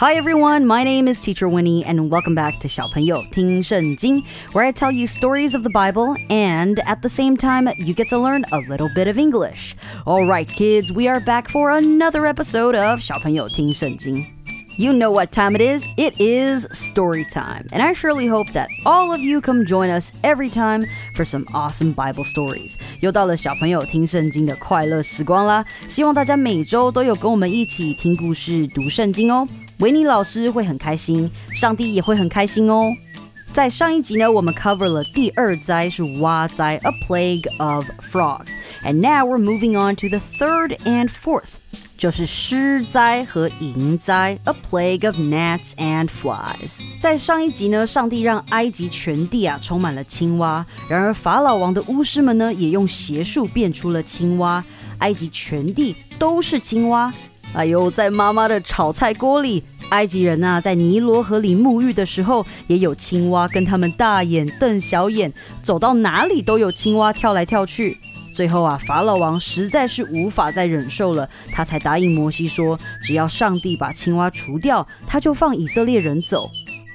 Hi everyone, my name is Teacher Winnie and welcome back to 小朋友听圣经, where I tell you stories of the Bible and at the same time you get to learn a little bit of English. All right, kids, we are back for another episode of 小朋友听圣经. You know what time it is. It is story time. And I surely hope that all of you come join us every time for some awesome Bible stories. 又到了小朋友听圣经的快乐时光啦！希望大家每周都有跟我们一起听故事、读圣经哦。 维尼老师会很开心，上帝也会很开心哦。在上一集呢，我们 cover 了第二灾是蛙灾，a plague of frogs，and now we're moving on to the third and fourth，就是狮灾和蝇灾，a plague of gnats and flies。在上一集呢，上帝让埃及全地啊充满了青蛙，然而法老王的巫师们呢也用邪术变出了青蛙，埃及全地都是青蛙。哎呦，在妈妈的炒菜锅里。埃及人呐，在尼罗河里沐浴的时候，也有青蛙跟他们大眼瞪小眼，走到哪里都有青蛙跳来跳去。最后啊，法老王实在是无法再忍受了，他才答应摩西说，只要上帝把青蛙除掉，他就放以色列人走。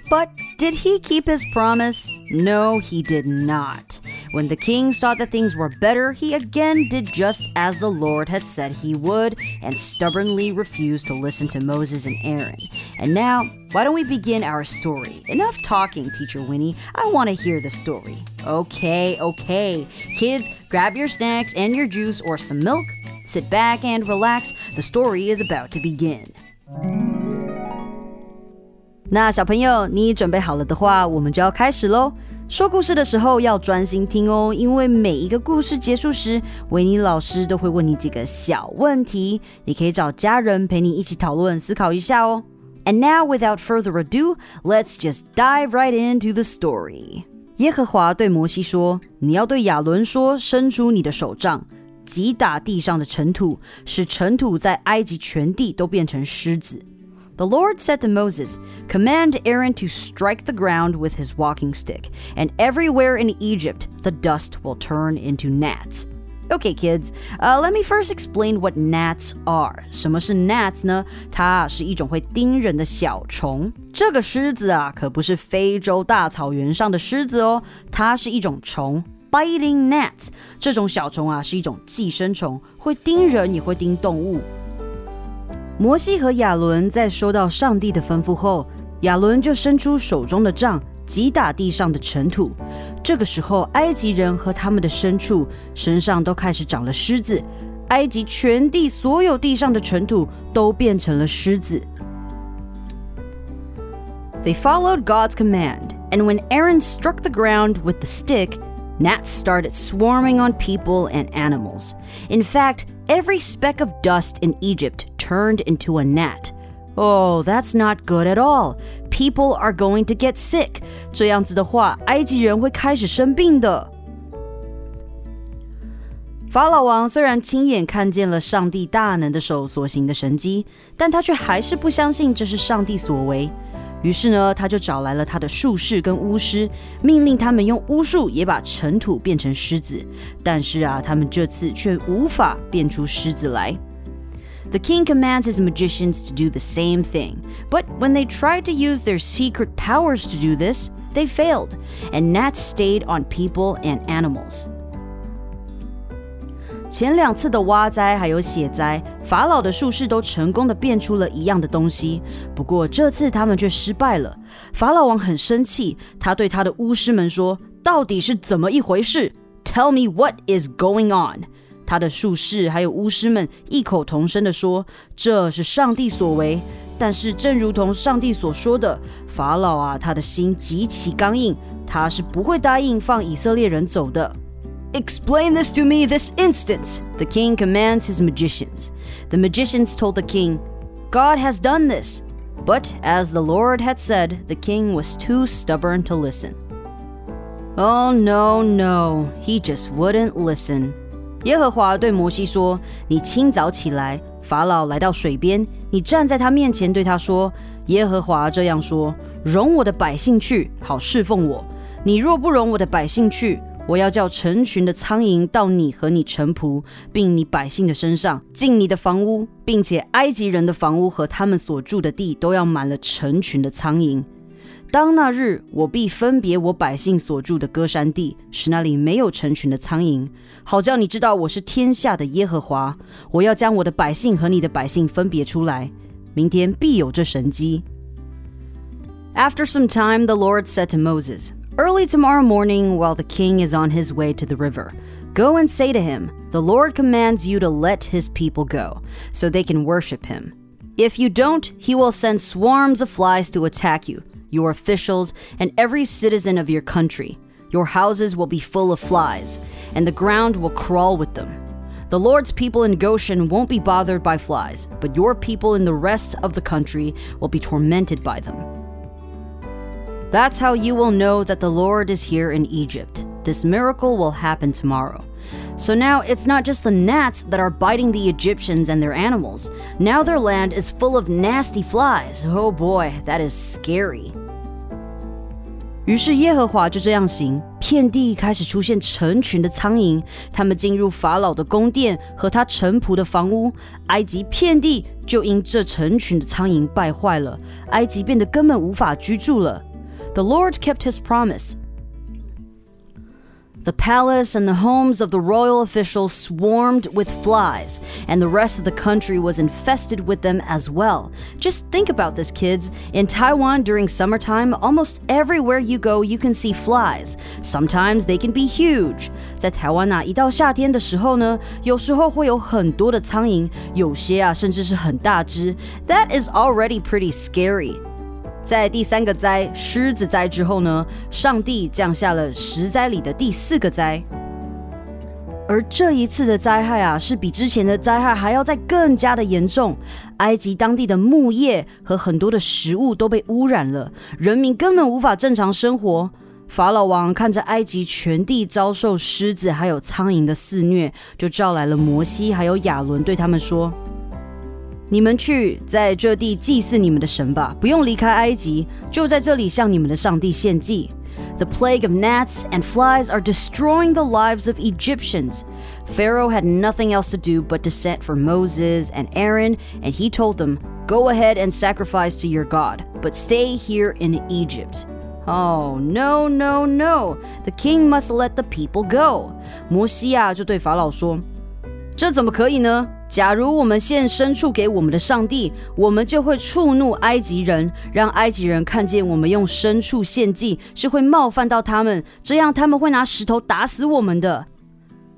But did he keep his promise? No, he did not. When the king saw that things were better, he again did just as the Lord had said he would and stubbornly refused to listen to Moses and Aaron. And now, why don't we begin our story? Enough talking, Teacher Winnie. I want to hear the story. Okay, okay. Kids, grab your snacks and your juice or some milk. Sit back and relax. The story is about to begin. 那小朋友，你准备好了的话，我们就要开始喽。 说故事的时候要专心听哦，因为每一个故事结束时，维尼老师都会问你几个小问题，你可以找家人陪你一起讨论、思考一下哦。And now, without further ado, let's just dive right into the story. 耶和华对摩西说：“你要对亚伦说，伸出你的手杖，击打地上的尘土，使尘土在埃及全地都变成狮子。” The Lord said to Moses, Command Aaron to strike the ground with his walking stick, and everywhere in Egypt the dust will turn into gnats. Okay, kids, uh, let me first explain what gnats are. 什么是 gnats 呢？它是一种会叮人的小虫。这个虱子啊，可不是非洲大草原上的狮子哦，它是一种虫。Biting gnats 这种小虫啊，是一种寄生虫，会叮人，也会叮动物。摩西和亚伦在收到上帝的吩咐后，亚伦就伸出手中的杖，击打地上的尘土。这个时候，埃及人和他们的牲畜身上都开始长了虱子，埃及全地所有地上的尘土都变成了虱子。They followed God's command, and when Aaron struck the ground with the stick, gnats started swarming on people and animals. In fact, every speck of dust in Egypt turned into a gnat. Oh, that's not good at all. People are going to get sick. 这样子的话，埃及人会开始生病的。法老王虽然亲眼看见了上帝大能的手所行的神迹，但他却还是不相信这是上帝所为。于是呢，他就找来了他的术士跟巫师，命令他们用巫术也把尘土变成狮子。但是啊，他们这次却无法变出狮子来。The king commands his magicians to do the same thing, but when they tried to use their secret powers to do this, they failed, and gnats stayed on people and animals. 前两次的蛙灾还有血灾，法老的术士都成功的变出了一样的东西。不过这次他们却失败了。法老王很生气，他对他的巫师们说：“到底是怎么一回事？Tell me what is going on。” 他的术士还有巫师们异口同声的说：“这是上帝所为。”但是正如同上帝所说的，法老啊，他的心极其刚硬，他是不会答应放以色列人走的。Explain this to me this instant, the king commands his magicians. The magicians told the king, God has done this. But as the Lord had said, the king was too stubborn to listen. Oh, no, no, he just wouldn't listen. 耶和华对摩西说：“你清早起来，法老来到水边，你站在他面前，对他说：“耶和华这样说：容我的百姓去，好侍奉我。你若不容我的百姓去，我要叫成群的苍蝇到你和你臣仆，并你百姓的身上，进你的房屋，并且埃及人的房屋和他们所住的地都要满了成群的苍蝇。”当那日，我必分别我百姓所住的歌珊地，使那里没有成群的苍蝇，好叫你知道我是天下的耶和华。我要将我的百姓和你的百姓分别出来。明天必有这神迹。After some time, the Lord said to Moses, Early tomorrow morning, while the king is on his way to the river, go and say to him, The Lord commands you to let his people go, so they can worship him. If you don't, he will send swarms of flies to attack you your officials, and every citizen of your country. Your houses will be full of flies, and the ground will crawl with them. The Lord's people in Goshen won't be bothered by flies, but your people in the rest of the country will be tormented by them. That's how you will know that the Lord is here in Egypt. This miracle will happen tomorrow. So now it's not just the gnats that are biting the Egyptians and their animals. Now their land is full of nasty flies. Oh boy, that is scary. 于是耶和华就这样行，遍地开始出现成群的苍蝇，他们进入法老的宫殿和他臣仆的房屋。埃及遍地就因这成群的苍蝇败坏了，埃及变得根本无法居住了。The Lord kept His promise. The palace and the homes of the royal officials swarmed with flies, and the rest of the country was infested with them as well. Just think about this, kids. In Taiwan during summertime, almost everywhere you go, you can see flies. Sometimes they can be huge. 在台湾啊，一到夏天的时候呢，有时候会有很多的苍蝇，有些啊甚至是很大只。That is already pretty scary. 在第三个灾狮子灾之后呢，上帝降下了十灾里的第四个灾。而这一次的灾害啊，是比之前的灾害还要再更加的严重。埃及当地的牧业和很多的食物都被污染了，人民根本无法正常生活。法老王看着埃及全地遭受狮子还有苍蝇的肆虐，就召来了摩西还有亚伦，对他们说。你们去在这地祭祀你们的神吧，不用离开埃及，就在这里向你们的上帝献祭。The plague of gnats and flies are destroying the lives of Egyptians. Pharaoh had nothing else to do but to send for Moses and Aaron, and he told them, Go ahead and sacrifice to your God, but stay here in Egypt. Oh, no, no, no. The king must let the people go. 摩西啊，就对法老说：“这怎么可以呢？ 假如我们献牲畜给我们的上帝，我们就会触怒埃及人，让埃及人看见我们用牲畜献祭是会冒犯到他们，这样他们会拿石头打死我们的。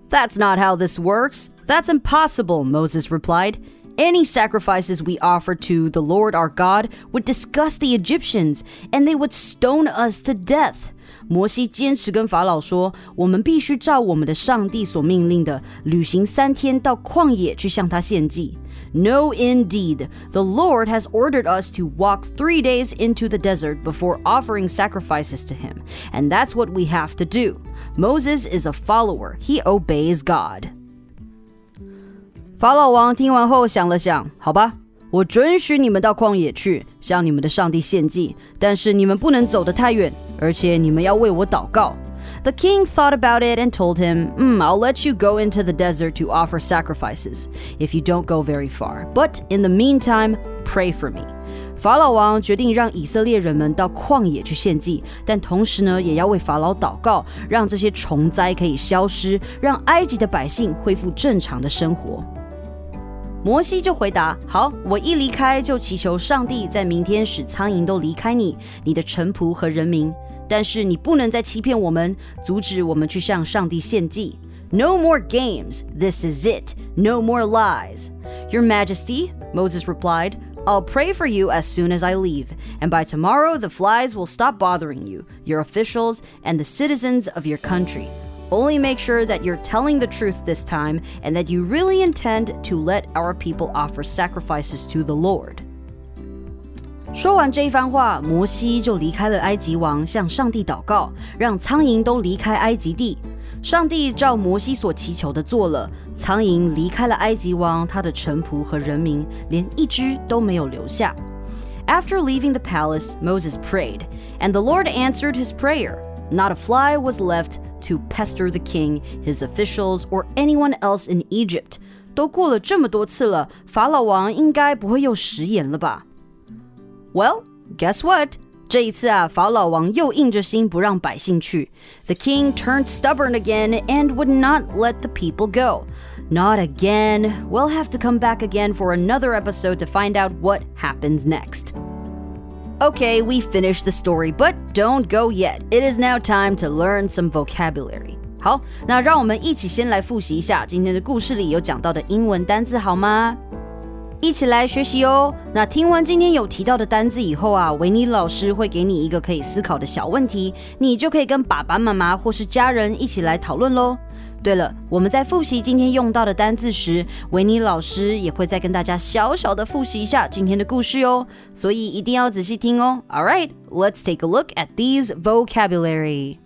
That's not how this works. That's impossible, Moses replied. Any sacrifices we offer to the Lord our God would disgust the Egyptians, and they would stone us to death. 摩西坚持跟法老说：“我们必须照我们的上帝所命令的，旅行三天到旷野去向他献祭。” No, indeed. The Lord has ordered us to walk three days into the desert before offering sacrifices to Him, and that's what we have to do. Moses is a follower, he obeys God. 法老王听完后想了想，好吧，我准许你们到旷野去向你们的上帝献祭，但是你们不能走得太远。 而且你们要为我祷告。The king thought about it and told him, mm, I'll let you go into the desert to offer sacrifices if you don't go very far. But in the meantime, pray for me. 法老王决定让以色列人们到旷野去献祭，但同时呢，也要为法老祷告，让这些虫灾可以消失，让埃及的百姓恢复正常的生活。摩西就回答：“好，我一离开就祈求上帝在明天使苍蝇都离开你、你的臣仆和人民。” 但是你不能再欺骗我们，阻止我们去向上帝献祭。No more games. This is it. No more lies. Your Majesty, Moses replied, I'll pray for you as soon as I leave, and by tomorrow the flies will stop bothering you, your officials, and the citizens of your country. Only make sure that you're telling the truth this time and that you really intend to let our people offer sacrifices to the Lord. 说完这一番话，摩西就离开了埃及王，向上帝祷告，让苍蝇都离开埃及地。 上帝照摩西所祈求的做了，苍蝇离开了埃及王、他的臣仆和人民，连一只都没有留下。After leaving the palace, Moses prayed, and the Lord answered his prayer. Not a fly was left to pester the king, his officials, or anyone else in Egypt. 都过了这么多次了，法老王应该不会又食言了吧 ？Well, guess what? 这一次啊，法老王又硬着心不让百姓去。The king turned stubborn again and would not let the people go. Not again. We'll have to come back again for another episode to find out what happens next. Okay, we finished the story, but don't go yet. It is now time to learn some vocabulary. 好，那让我们一起先来复习一下今天的故事里有讲到的英文单字，好吗？ 一起来学习哦。那听完今天有提到的单字以后啊，维尼老师会给你一个可以思考的小问题，你就可以跟爸爸妈妈或是家人一起来讨论喽。对了，我们在复习今天用到的单字时，维尼老师也会再跟大家小小的复习一下今天的故事哟，所以一定要仔细听哦。All right, let's take a look at these vocabulary.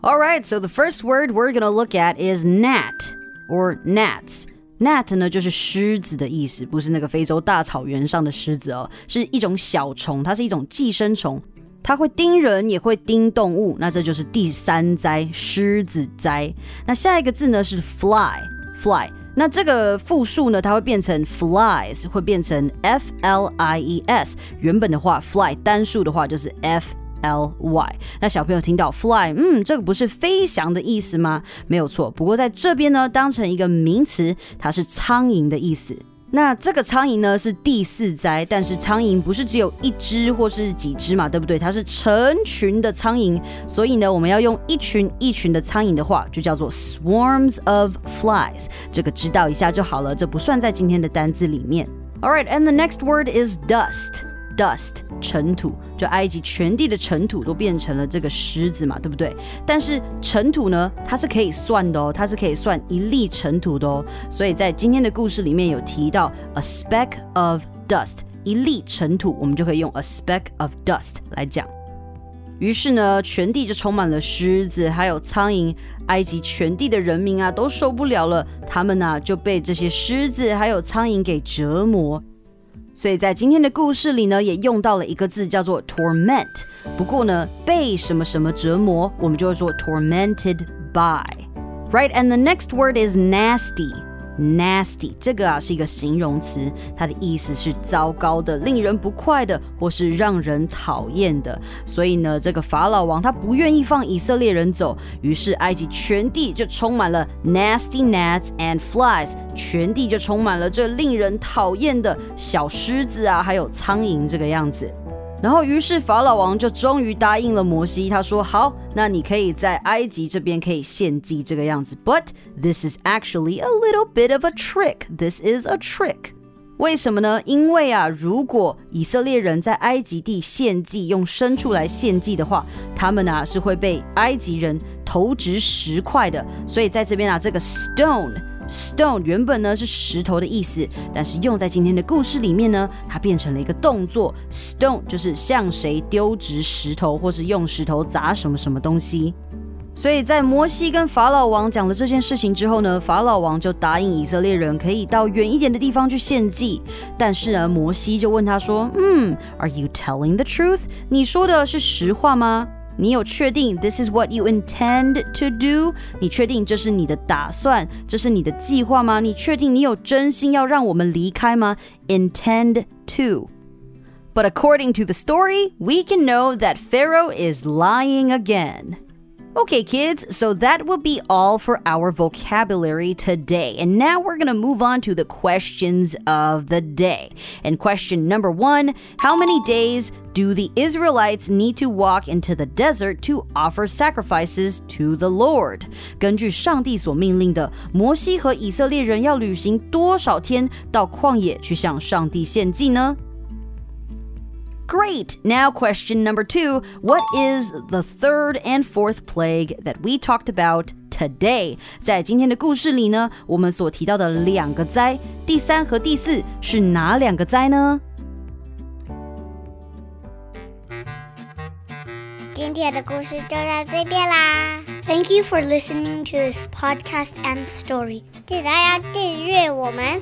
All right, so the first word we're gonna look at is gnat or gnats. Nat 呢就是狮子的意思，不是那个非洲大草原上的狮子哦，是一种小虫，它是一种寄生虫，它会叮人，也会叮动物。那这就是第三灾，狮子灾。那下一个字呢是 fly，fly。那这个复数呢，它会变成 flies，会变成 f l i e s。原本的话，fly 单数的话就是 f。L Y，那小朋友听到 fly，嗯，这个不是飞翔的意思吗？没有错，不过在这边呢，当成一个名词，它是苍蝇的意思。那这个苍蝇呢是第四灾，但是苍蝇不是只有一只或是几只嘛，对不对？它是成群的苍蝇，所以呢，我们要用一群一群的苍蝇的话，就叫做 swarms of flies。这个知道一下就好了，这不算在今天的单字里面。All right, and the next word is dust. Dust 尘土，就埃及全地的尘土都变成了这个狮子嘛，对不对？但是尘土呢，它是可以算的哦，它是可以算一粒尘土的哦。所以在今天的故事里面有提到 a speck of dust，一粒尘土，我们就可以用 a speck of dust 来讲。于是呢，全地就充满了狮子，还有苍蝇。埃及全地的人民啊，都受不了了，他们呢就被这些狮子还有苍蝇给折磨。所以在今天的故事里呢，也用到了一个字叫做 torment。不过呢，被什么什么折磨，我们就会说 tormented by。Right, and the next word is nasty. Nasty 这个啊是一个形容词，它的意思是糟糕的、令人不快的，或是让人讨厌的。所以呢，这个法老王他不愿意放以色列人走，于是埃及全地就充满了 nasty gnats and flies，全地就充满了这令人讨厌的小狮子啊，还有苍蝇这个样子。然后，于是法老王就终于答应了摩西。他说：“好，那你可以在埃及这边可以献祭这个样子。But this is actually a little bit of a trick. This is a trick. 为什么呢？因为啊，如果以色列人在埃及地献祭，用牲畜来献祭的话，他们啊是会被埃及人投掷石块的。所以在这边啊，这个 stone。” Stone 原本呢是石头的意思，但是用在今天的故事里面呢，它变成了一个动作。Stone 就是向谁丢掷石头，或是用石头砸什么什么东西。所以在摩西跟法老王讲了这件事情之后呢，法老王就答应以色列人可以到远一点的地方去献祭。但是呢，摩西就问他说：“嗯，Are you telling the truth？你说的是实话吗？”你有确定 this is what you intend to do？你确定这是你的打算，这是你的计划吗？你确定你有真心要让我们离开吗？Intend to. But according to the story, we can know that Pharaoh is lying again. Okay, kids, so that will be all for our vocabulary today. And now we're going to move on to the questions of the day. And question number one How many days do the Israelites need to walk into the desert to offer sacrifices to the Lord？根据上帝所命令的，摩西和以色列人要旅行多少天到旷野去向上帝献祭呢 ？Great! Now, question number two What is the third and fourth plague that we talked about today? 在今天的故事里呢，我们所提到的两个灾，第三和第四是哪两个灾呢？今天的故事就到这边啦。 Thank you for listening to this podcast and story. 记得要订阅我们。